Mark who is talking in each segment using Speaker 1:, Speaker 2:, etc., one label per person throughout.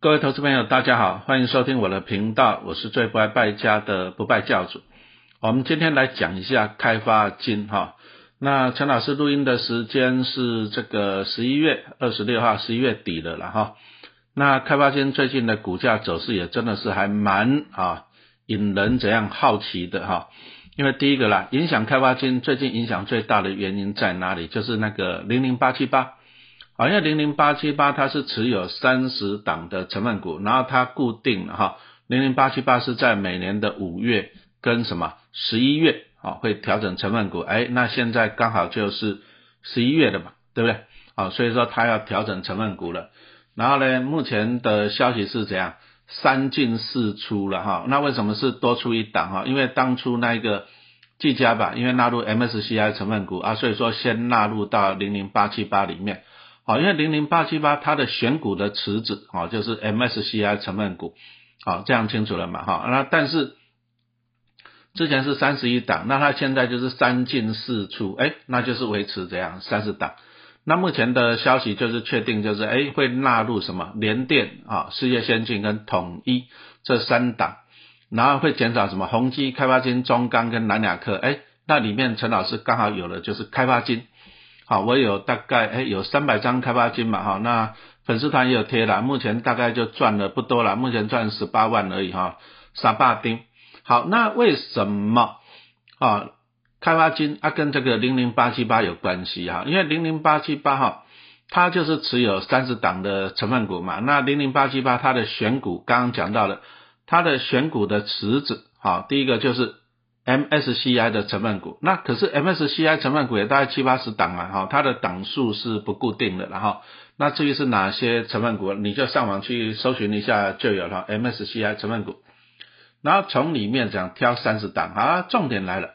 Speaker 1: 各位投资朋友，大家好，欢迎收听我的频道，我是最不爱败家的不败教主。我们今天来讲一下开发金哈。那陈老师录音的时间是这个十一月二十六号，十一月底的了哈。那开发金最近的股价走势也真的是还蛮啊引人怎样好奇的哈。因为第一个啦，影响开发金最近影响最大的原因在哪里？就是那个零零八七八。好，因为零零八七八它是持有三十档的成分股，然后它固定了哈，零零八七八是在每年的五月跟什么十一月啊会调整成分股，哎，那现在刚好就是十一月的嘛，对不对？好，所以说它要调整成分股了。然后呢，目前的消息是怎样？三进四出了哈，那为什么是多出一档哈？因为当初那个技嘉吧，因为纳入 MSCI 成分股啊，所以说先纳入到零零八七八里面。好，因为零零八七八它的选股的池子，哦，就是 MSCI 成分股，好，这样清楚了嘛？哈，那但是之前是三十一档，那它现在就是三进四出，哎，那就是维持这样三十档。那目前的消息就是确定，就是哎会纳入什么联电啊、世界先进跟统一这三档，然后会减少什么宏基、开发金、中钢跟南亚科，哎，那里面陈老师刚好有了就是开发金。好，我有大概哎有三百张开发金嘛哈，那粉丝团也有贴了，目前大概就赚了不多了，目前赚十八万而已哈，傻八丁。好，那为什么啊开发金啊跟这个零零八七八有关系哈？因为零零八七八哈，它就是持有三十档的成分股嘛，那零零八七八它的选股刚刚讲到了，它的选股的池子好，第一个就是。MSCI 的成分股，那可是 MSCI 成分股也大概七八十档嘛，哈，它的档数是不固定的，然后那至于是哪些成分股，你就上网去搜寻一下就有了 MSCI 成分股，然后从里面讲挑三十档，啊，重点来了，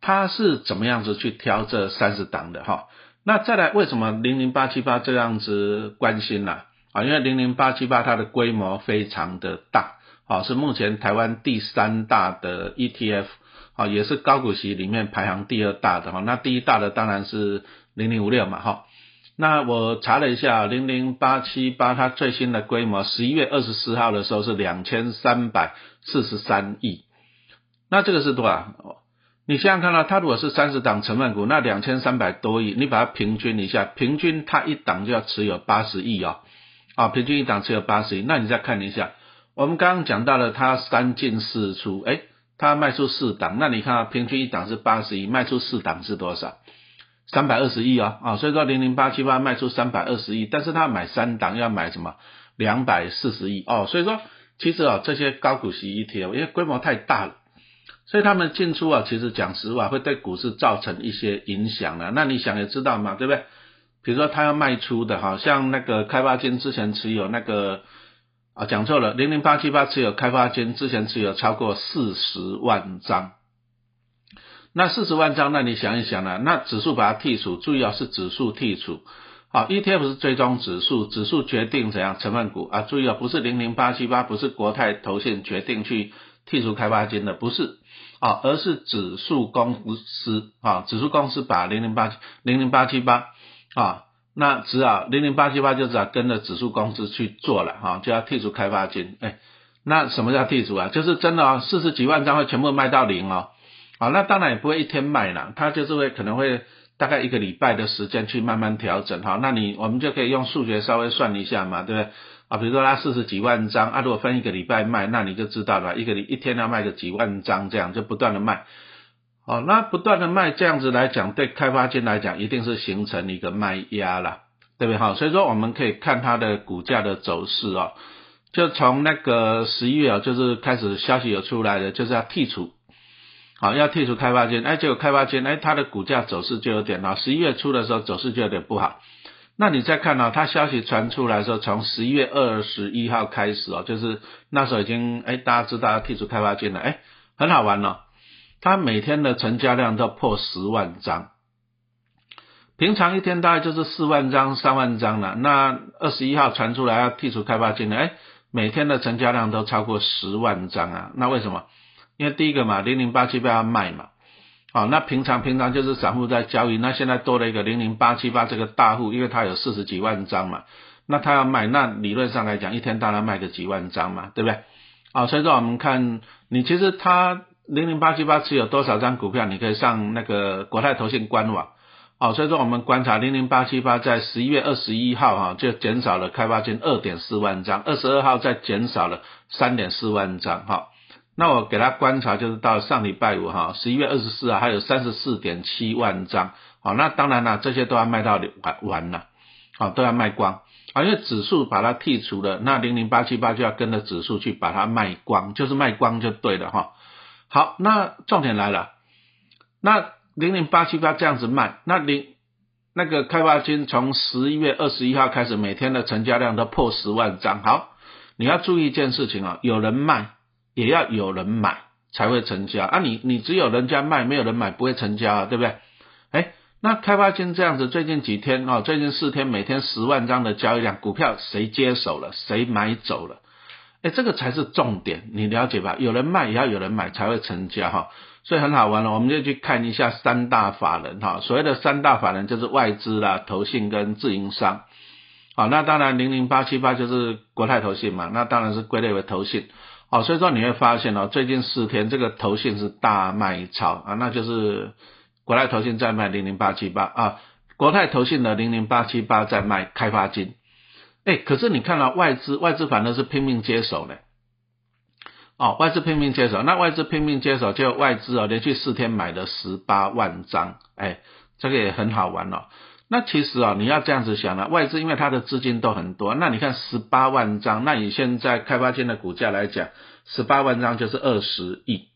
Speaker 1: 它是怎么样子去挑这三十档的哈？那再来为什么零零八七八这样子关心呢？啊，因为零零八七八它的规模非常的大，啊，是目前台湾第三大的 ETF。啊，也是高股息里面排行第二大的哈，那第一大的当然是零零五六嘛哈。那我查了一下，零零八七八它最新的规模，十一月二十四号的时候是两千三百四十三亿。那这个是多少？你想想看到它如果是三十档成分股，那两千三百多亿，你把它平均一下，平均它一档就要持有八十亿哦。啊，平均一档持有八十亿，那你再看一下，我们刚刚讲到了它三进四出，哎。他卖出四档，那你看平均一档是八十亿，卖出四档是多少？三百二十亿哦，啊，所以说零零八七八卖出三百二十亿，但是他买三档要买什么？两百四十亿哦，所以说其实啊这些高股息 ETF 因为规模太大了，所以他们进出啊其实讲实话会对股市造成一些影响的。那你想也知道嘛，对不对？比如说他要卖出的哈，像那个开发金之前持有那个。啊，讲错了，零零八七八持有开发金，之前持有超过四十万张。那四十万张，那你想一想呢？那指数把它剔除，注意啊，是指数剔除。好，ETF 是追踪指数，指数决定怎样成分股啊？注意啊，不是零零八七八，不是国泰投信决定去剔除开发金的，不是啊，而是指数公司啊，指数公司把零零八零零八七八啊。那只要零零八七八就只要跟着指数公司去做了哈，就要剔除开发金。哎，那什么叫剔除啊？就是真的哦，四十几万张会全部卖到零哦。好，那当然也不会一天卖了，它就是会可能会大概一个礼拜的时间去慢慢调整哈。那你我们就可以用数学稍微算一下嘛，对不对？啊，比如说它四十几万张啊，如果分一个礼拜卖，那你就知道了，一个一天要卖个几万张这样，就不断的卖。好，那不断的卖这样子来讲，对开发金来讲，一定是形成一个卖压了，对不对？哈，所以说我们可以看它的股价的走势哦，就从那个十一月啊，就是开始消息有出来的，就是要剔除，好，要剔除开发金，哎，结果开发金，哎，它的股价走势就有点啊，十一月初的时候走势就有点不好。那你再看到它消息传出来的时候，从十一月二十一号开始哦，就是那时候已经，哎，大家知道要剔除开发金了，哎，很好玩哦。它每天的成交量都破十万张，平常一天大概就是四万张、三万张了。那二十一号传出来要剔除开发金的，哎，每天的成交量都超过十万张啊。那为什么？因为第一个嘛，零零八七八要卖嘛，好，那平常平常就是散户在交易，那现在多了一个零零八七八这个大户，因为它有四十几万张嘛，那他要卖，那理论上来讲，一天大概卖个几万张嘛，对不对？啊，所以说我们看你其实他零零八七八持有多少张股票，你可以上那个国泰投信官网。好，所以说我们观察零零八七八在十一月二十一号哈就减少了开发金二点四万张，二十二号再减少了三点四万张哈。那我给他观察就是到上礼拜五哈十一月二十四号还有三十四点七万张。好，那当然了，这些都要卖到完完了，好都要卖光啊，因为指数把它剔除了，那零零八七八就要跟着指数去把它卖光，就是卖光就对了哈。好，那重点来了，那。零零八七八这样子卖，那零那个开发金从十一月二十一号开始，每天的成交量都破十万张。好，你要注意一件事情啊，有人卖也要有人买才会成交啊。你你只有人家卖，没有人买，不会成交啊，对不对？哎，那开发金这样子，最近几天哦，最近四天每天十万张的交易量，股票谁接手了，谁买走了？哎，这个才是重点，你了解吧？有人卖也要有人买才会成交哈。所以很好玩了，我们就去看一下三大法人哈。所谓的三大法人就是外资啦、投信跟自营商。好，那当然零零八七八就是国泰投信嘛，那当然是归类为投信。好，所以说你会发现哦，最近四天这个投信是大卖超啊，那就是国泰投信在卖零零八七八啊，国泰投信的零零八七八在卖开发金。哎，可是你看到外资，外资反而是拼命接手呢。哦，外资拼命接手，那外资拼命接手，就外资哦，连续四天买了十八万张，哎，这个也很好玩哦。那其实哦，你要这样子想呢，外资因为它的资金都很多，那你看十八万张，那你现在开发金的股价来讲，十八万张就是二十亿。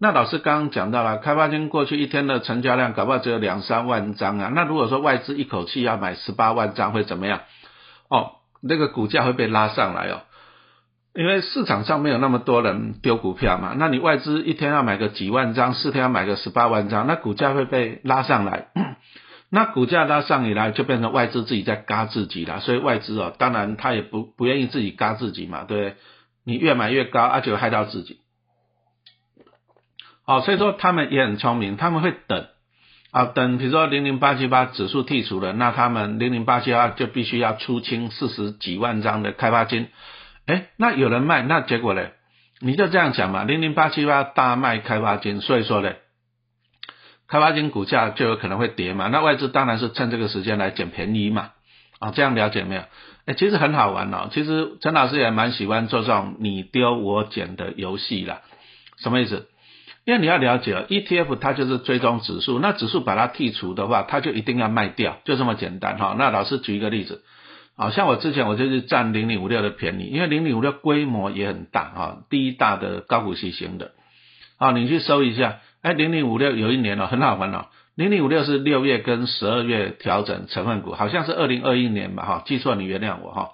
Speaker 1: 那老师刚刚讲到了，开发金过去一天的成交量搞不好只有两三万张啊。那如果说外资一口气要买十八万张，会怎么样？哦，那个股价会被拉上来哦。因为市场上没有那么多人丢股票嘛，那你外资一天要买个几万张，四天要买个十八万张，那股价会被拉上来。那股价拉上以来，就变成外资自己在嘎自己了。所以外资哦，当然他也不不愿意自己嘎自己嘛，对你越买越高，而且害到自己。好，所以说他们也很聪明，他们会等啊，等比如说零零八七八指数剔除了，那他们零零八七八就必须要出清四十几万张的开发金。哎，那有人卖，那结果呢？你就这样讲嘛，零零八七八大卖开发金，所以说呢，开发金股价就有可能会跌嘛。那外资当然是趁这个时间来捡便宜嘛。啊，这样了解没有？哎，其实很好玩哦。其实陈老师也蛮喜欢做这种你丢我捡的游戏啦。什么意思？因为你要了解，ETF 它就是追踪指数，那指数把它剔除的话，它就一定要卖掉，就这么简单哈。那老师举一个例子。好像我之前我就是占零零五六的便宜，因为零零五六规模也很大啊，第一大的高股息型的。啊，你去搜一下，哎，零零五六有一年哦，很好玩哦，零零五六是六月跟十二月调整成分股，好像是二零二一年吧，哈，记错你原谅我哈。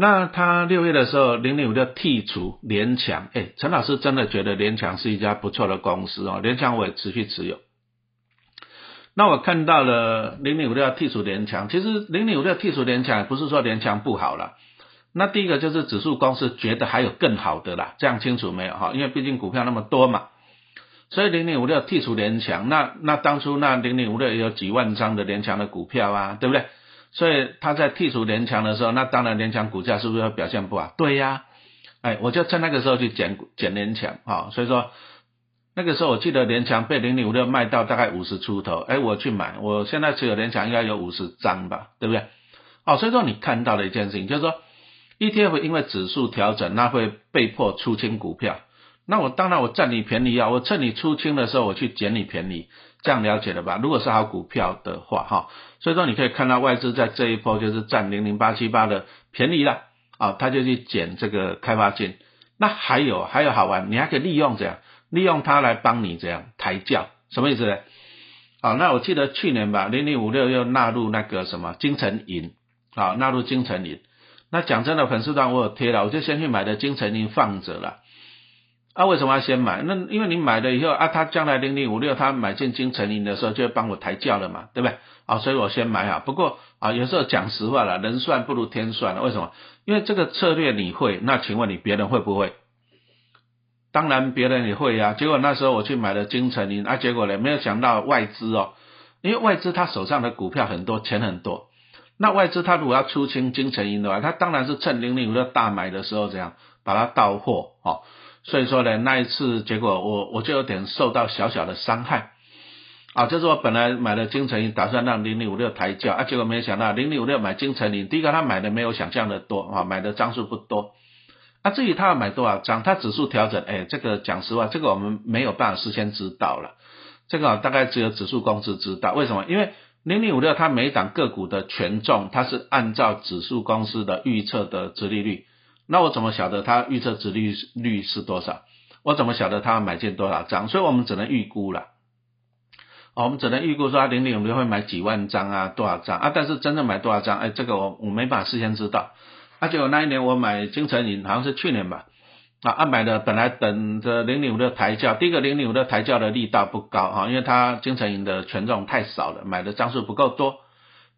Speaker 1: 那他六月的时候，零零五六剔除联强，哎，陈老师真的觉得联强是一家不错的公司哦，联强我也持续持有。那我看到了零零五六剔除联强，其实零零五六剔除联强不是说联强不好了。那第一个就是指数公司觉得还有更好的啦，这样清楚没有哈？因为毕竟股票那么多嘛，所以零零五六剔除联强，那那当初那零零五六也有几万张的联强的股票啊，对不对？所以他在剔除联强的时候，那当然联强股价是不是表现不好？对呀，哎，我就趁那个时候去减减联强啊，所以说。那个时候我记得联强被零零五六卖到大概五十出头，哎，我去买，我现在持有联强应该有五十张吧，对不对？哦，所以说你看到的一件事情就是说，ETF 因为指数调整，那会被迫出清股票，那我当然我占你便宜啊，我趁你出清的时候我去捡你便宜，这样了解了吧？如果是好股票的话，哈，所以说你可以看到外资在这一波就是占零零八七八的便宜了，啊，他就去捡这个开发金，那还有还有好玩，你还可以利用这样。利用它来帮你这样抬轿，什么意思呢？好，那我记得去年吧，零零五六又纳入那个什么金城银，好，纳入金城银。那讲真的，粉丝团我有贴了，我就先去买的金城银放着了。啊，为什么要先买？那因为你买了以后啊，他将来零零五六他买进金城银的时候，就会帮我抬轿了嘛，对不对？啊，所以我先买好。不过啊，有时候讲实话了，人算不如天算了。为什么？因为这个策略你会，那请问你别人会不会？当然别人也会呀，结果那时候我去买了金城银，啊，结果呢没有想到外资哦，因为外资他手上的股票很多，钱很多，那外资它如果要出清金城银的话，它当然是趁零零五六大买的时候这样把它到货哦。所以说呢，那一次结果我我就有点受到小小的伤害啊，就是我本来买了金城银，打算让零零五六抬轿啊，结果没想到零零五六买金城银，第一个他买的没有想象的多啊，买的张数不多。啊，至于他要买多少张，他指数调整，哎，这个讲实话，这个我们没有办法事先知道了。这个大概只有指数公司知道，为什么？因为零零五六它每档个股的权重，它是按照指数公司的预测的殖利率。那我怎么晓得它预测值利率是多少？我怎么晓得它要买进多少张？所以我们只能预估了。我们只能预估说零零五六会买几万张啊，多少张啊？但是真正买多少张，哎，这个我我没办法事先知道。而且我那一年我买金城银，好像是去年吧，啊，啊买的本来等着零零五六抬轿，第一个零零五六抬轿的力道不高哈，因为它金城银的权重太少了，买的张数不够多。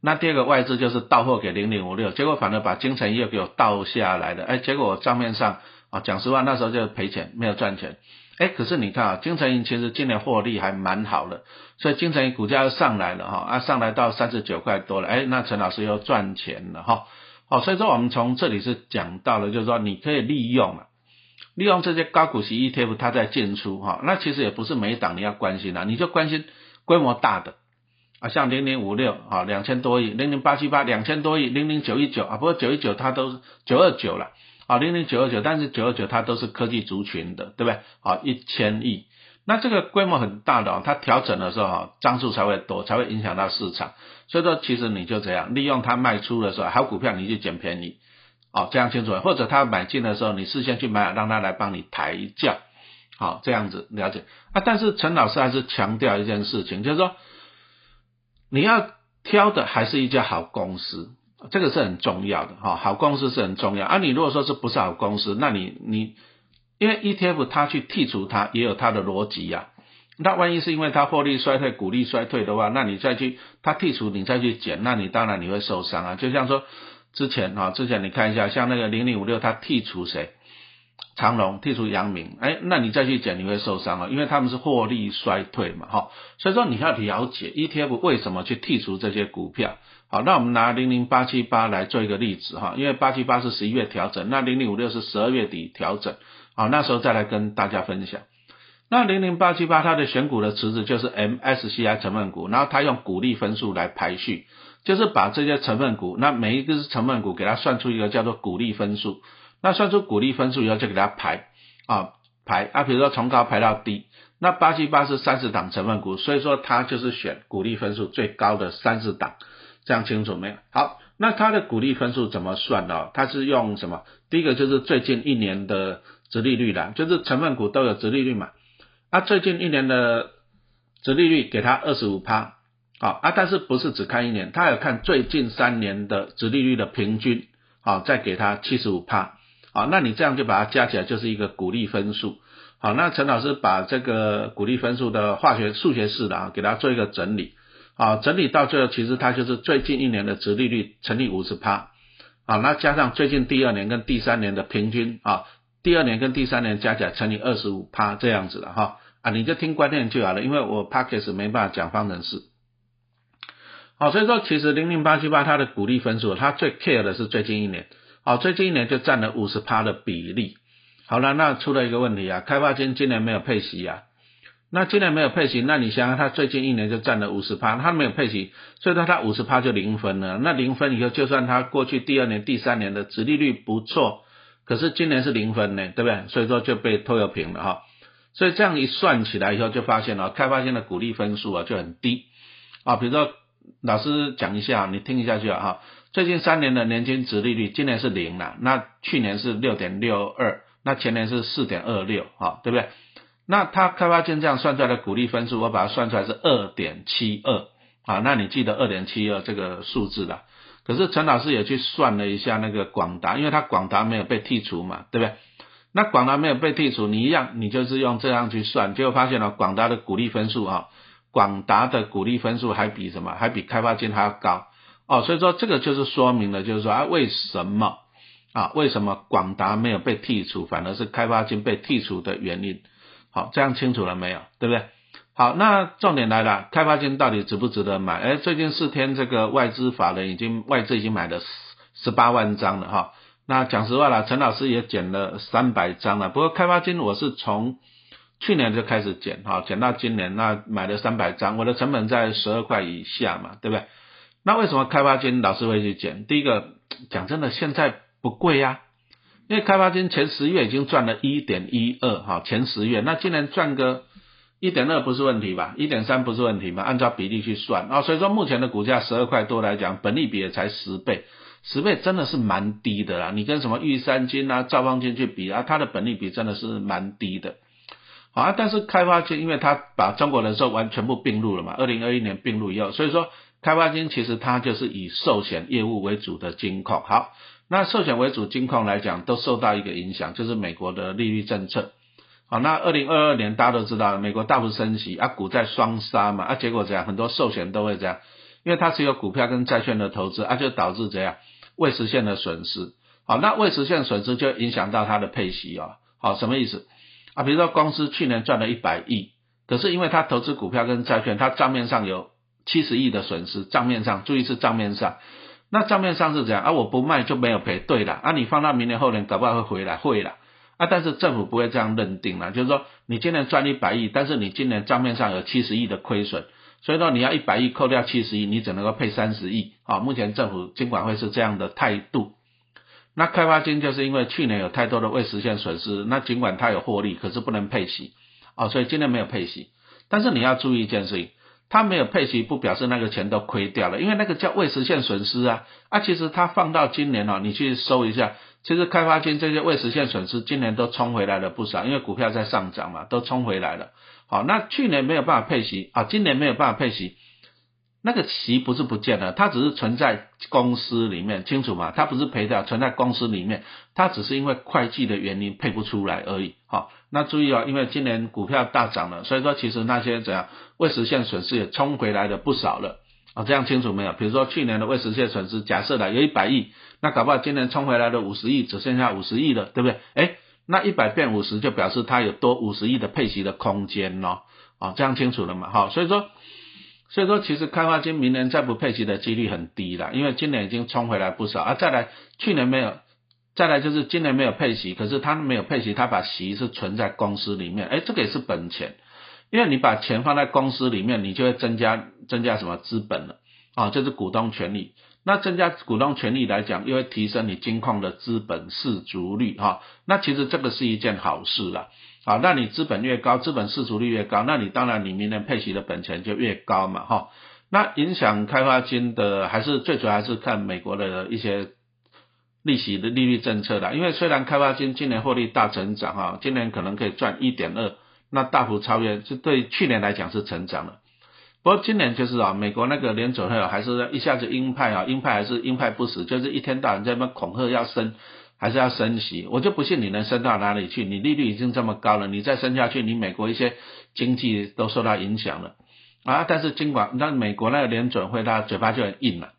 Speaker 1: 那第二个外资就是到货给零零五六，结果反而把金城银又给我倒下来了，哎，结果账面上啊讲实话那时候就赔钱，没有赚钱。哎，可是你看啊，金城银其实今年获利还蛮好的，所以金城银股价又上来了哈，啊上来到三十九块多了，哎，那陈老师又赚钱了哈。好，所以说我们从这里是讲到了，就是说你可以利用啊，利用这些高股息 ETF 它在进出哈，那其实也不是每一档你要关心的，你就关心规模大的啊，像零零五六啊两千多亿，零零八七八两千多亿，零零九一九啊，不过九一九它都是九二九了啊，零零九二九，但是九二九它都是科技族群的，对不对？啊，一千亿。那这个规模很大的哦，它调整的时候啊，张数才会多，才会影响到市场。所以说，其实你就这样利用它卖出的时候，好股票你就捡便宜，哦，这样清楚。或者他买进的时候，你事先去买，让他来帮你抬价，好，这样子了解。啊，但是陈老师还是强调一件事情，就是说你要挑的还是一家好公司，这个是很重要的哈。好公司是很重要。啊，你如果说是不是好公司，那你你。因为 ETF 它去剔除它也有它的逻辑呀，那万一是因为它获利衰退、股利衰退的话，那你再去它剔除你再去减，那你当然你会受伤啊。就像说之前啊，之前你看一下，像那个零零五六它剔除谁？长隆剔除阳明，哎，那你再去减你会受伤啊，因为他们是获利衰退嘛，哈。所以说你要了解 ETF 为什么去剔除这些股票。好，那我们拿零零八七八来做一个例子哈，因为八七八是十一月调整，那零零五六是十二月底调整。好，那时候再来跟大家分享。那零零八七八它的选股的池子就是 MSCI 成分股，然后它用股利分数来排序，就是把这些成分股，那每一个是成分股，给它算出一个叫做股利分数。那算出股利分数以后，就给它排啊排啊，比如说从高排到低。那八七八是三十档成分股，所以说它就是选股利分数最高的三十档，这样清楚没有？好，那它的股利分数怎么算呢？它是用什么？第一个就是最近一年的。殖利率的，就是成分股都有殖利率嘛。啊，最近一年的殖利率给它二十五趴，好啊，但是不是只看一年，它有看最近三年的殖利率的平均，好，再给它七十五趴，好，那你这样就把它加起来就是一个鼓励分数。好，那陈老师把这个鼓励分数的化学数学式的啊，给它做一个整理，好，整理到最后其实它就是最近一年的殖利率乘以五十趴，好，那加上最近第二年跟第三年的平均啊。第二年跟第三年加起来乘以二十五趴这样子了哈啊，你就听观念就好了，因为我 p a c k a g e 没办法讲方程式。好，所以说其实零零八七八它的鼓励分数，它最 care 的是最近一年，好，最近一年就占了五十趴的比例。好了，那出了一个问题啊，开发金今年没有配息啊，那今年没有配息，那你想想它最近一年就占了五十趴，它没有配息，所以说它五十趴就零分了。那零分以后，就算它过去第二年、第三年的殖利率不错。可是今年是零分呢，对不对？所以说就被拖油瓶了哈。所以这样一算起来以后，就发现了开发金的股利分数啊就很低啊。比如说老师讲一下，你听一下去啊哈。最近三年的年均值利率，今年是零了，那去年是六点六二，那前年是四点二六啊，对不对？那它开发金这样算出来的股利分数，我把它算出来是二点七二啊。那你记得二点七二这个数字的。可是陈老师也去算了一下那个广达，因为它广达没有被剔除嘛，对不对？那广达没有被剔除，你一样，你就是用这样去算，结果发现了广达的股利分数啊，广达的股利分数还比什么？还比开发金还要高哦。所以说这个就是说明了，就是说啊，为什么啊？为什么广达没有被剔除，反而是开发金被剔除的原因？好，这样清楚了没有？对不对？好，那重点来了，开发金到底值不值得买？哎，最近四天这个外资法人已经外资已经买了十十八万张了哈。那讲实话了，陈老师也减了三百张了。不过开发金我是从去年就开始减哈，减到今年那买了三百张，我的成本在十二块以下嘛，对不对？那为什么开发金老师会去减？第一个讲真的，现在不贵呀，因为开发金前十月已经赚了一点一二哈，前十月那今年赚个。一点二不是问题吧？一点三不是问题吗？按照比例去算啊，所以说目前的股价十二块多来讲，本利比也才十倍，十倍真的是蛮低的啦。你跟什么玉山金啊、兆丰金去比啊，它的本利比真的是蛮低的。好啊，但是开发金因为它把中国人寿完全部并入了嘛，二零二一年并入以后，所以说开发金其实它就是以寿险业务为主的金控。好，那寿险为主金控来讲，都受到一个影响，就是美国的利率政策。好，那二零二二年大家都知道，美国大幅升息啊，股债双杀嘛，啊，结果怎样？很多寿险都会这样，因为它只有股票跟债券的投资，啊，就导致怎样未实现的损失。好，那未实现损失就影响到它的配息哦。好，什么意思？啊，比如说公司去年赚了一百亿，可是因为它投资股票跟债券，它账面上有七十亿的损失，账面上注意是账面上，那账面上是怎样？啊，我不卖就没有赔，对了，啊，你放到明年后年搞不好会回来，会了。啊，但是政府不会这样认定了，就是说你今年赚一百亿，但是你今年账面上有七十亿的亏损，所以说你要一百亿扣掉七十亿，你只能够配三十亿。啊，目前政府监管会是这样的态度。那开发金就是因为去年有太多的未实现损失，那尽管它有获利，可是不能配息，哦，所以今年没有配息。但是你要注意一件事情，他没有配息不表示那个钱都亏掉了，因为那个叫未实现损失啊。啊，其实他放到今年哦，你去搜一下。其实开发金这些未实现损失，今年都冲回来了不少，因为股票在上涨嘛，都冲回来了。好，那去年没有办法配息啊，今年没有办法配息，那个息不是不见了，它只是存在公司里面，清楚吗？它不是赔掉，存在公司里面，它只是因为会计的原因配不出来而已。好，那注意啊，因为今年股票大涨了，所以说其实那些怎样未实现损失也冲回来的不少了。啊，这样清楚没有？比如说去年的未实现损失，假设的有一百亿，那搞不好今年冲回来的五十亿，只剩下五十亿了，对不对？哎，那一百变五十，就表示它有多五十亿的配息的空间哦。啊，这样清楚了嘛？好，所以说，所以说其实开发金明年再不配息的几率很低了，因为今年已经冲回来不少啊。再来，去年没有，再来就是今年没有配息，可是他没有配息，他把息是存在公司里面，哎，这个也是本钱。因为你把钱放在公司里面，你就会增加增加什么资本了啊？就是股东权利。那增加股东权利来讲，又会提升你金矿的资本市足率哈。那其实这个是一件好事了啊。那你资本越高，资本市足率越高，那你当然你明年配息的本钱就越高嘛哈。那影响开发金的还是最主要还是看美国的一些利息的利率政策的。因为虽然开发金今年获利大成长哈，今年可能可以赚一点二。那大幅超越，是对去年来讲是成长了。不过今年就是啊，美国那个联准会还是一下子鹰派啊，鹰派还是鹰派不死，就是一天到晚在那恐吓要升，还是要升息。我就不信你能升到哪里去，你利率已经这么高了，你再升下去，你美国一些经济都受到影响了啊。但是尽管那美国那个联准会，他嘴巴就很硬了，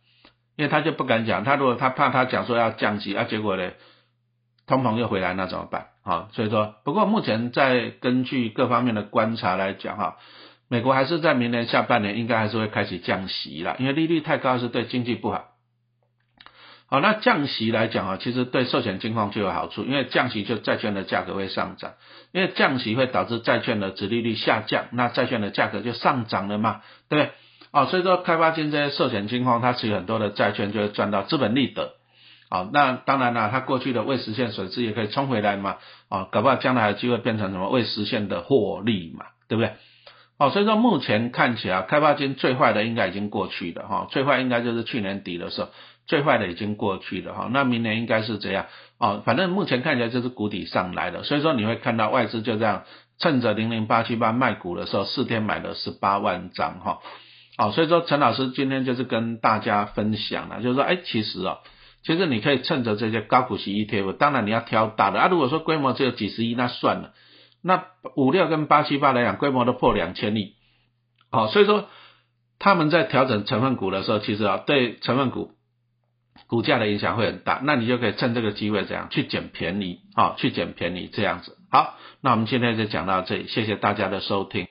Speaker 1: 因为他就不敢讲，他如果他怕他讲说要降息啊，结果呢，通膨又回来，那怎么办？啊，所以说，不过目前在根据各方面的观察来讲，哈，美国还是在明年下半年应该还是会开始降息了，因为利率太高是对经济不好。好，那降息来讲啊，其实对寿险金矿就有好处，因为降息就债券的价格会上涨，因为降息会导致债券的殖利率下降，那债券的价格就上涨了嘛，对不对？哦，所以说开发金这些寿险金矿，它持有很多的债券，就会赚到资本利得。好，那当然了，它过去的未实现损失也可以冲回来嘛，啊，搞不好将来还有机会变成什么未实现的获利嘛，对不对？哦，所以说目前看起来开发金最坏的应该已经过去了哈，最坏应该就是去年底的时候，最坏的已经过去了哈，那明年应该是这样，哦，反正目前看起来就是谷底上来了，所以说你会看到外资就这样趁着零零八七八卖股的时候，四天买了十八万张哈，哦，所以说陈老师今天就是跟大家分享了，就是说，哎，其实啊。其实你可以趁着这些高股息 ETF，当然你要挑大的啊。如果说规模只有几十亿，那算了。那五六跟八七八来讲，规模都破两千亿，好，所以说他们在调整成分股的时候，其实啊，对成分股股价的影响会很大。那你就可以趁这个机会怎样去捡便宜，啊，去捡便宜这样子。好，那我们今天就讲到这里，谢谢大家的收听。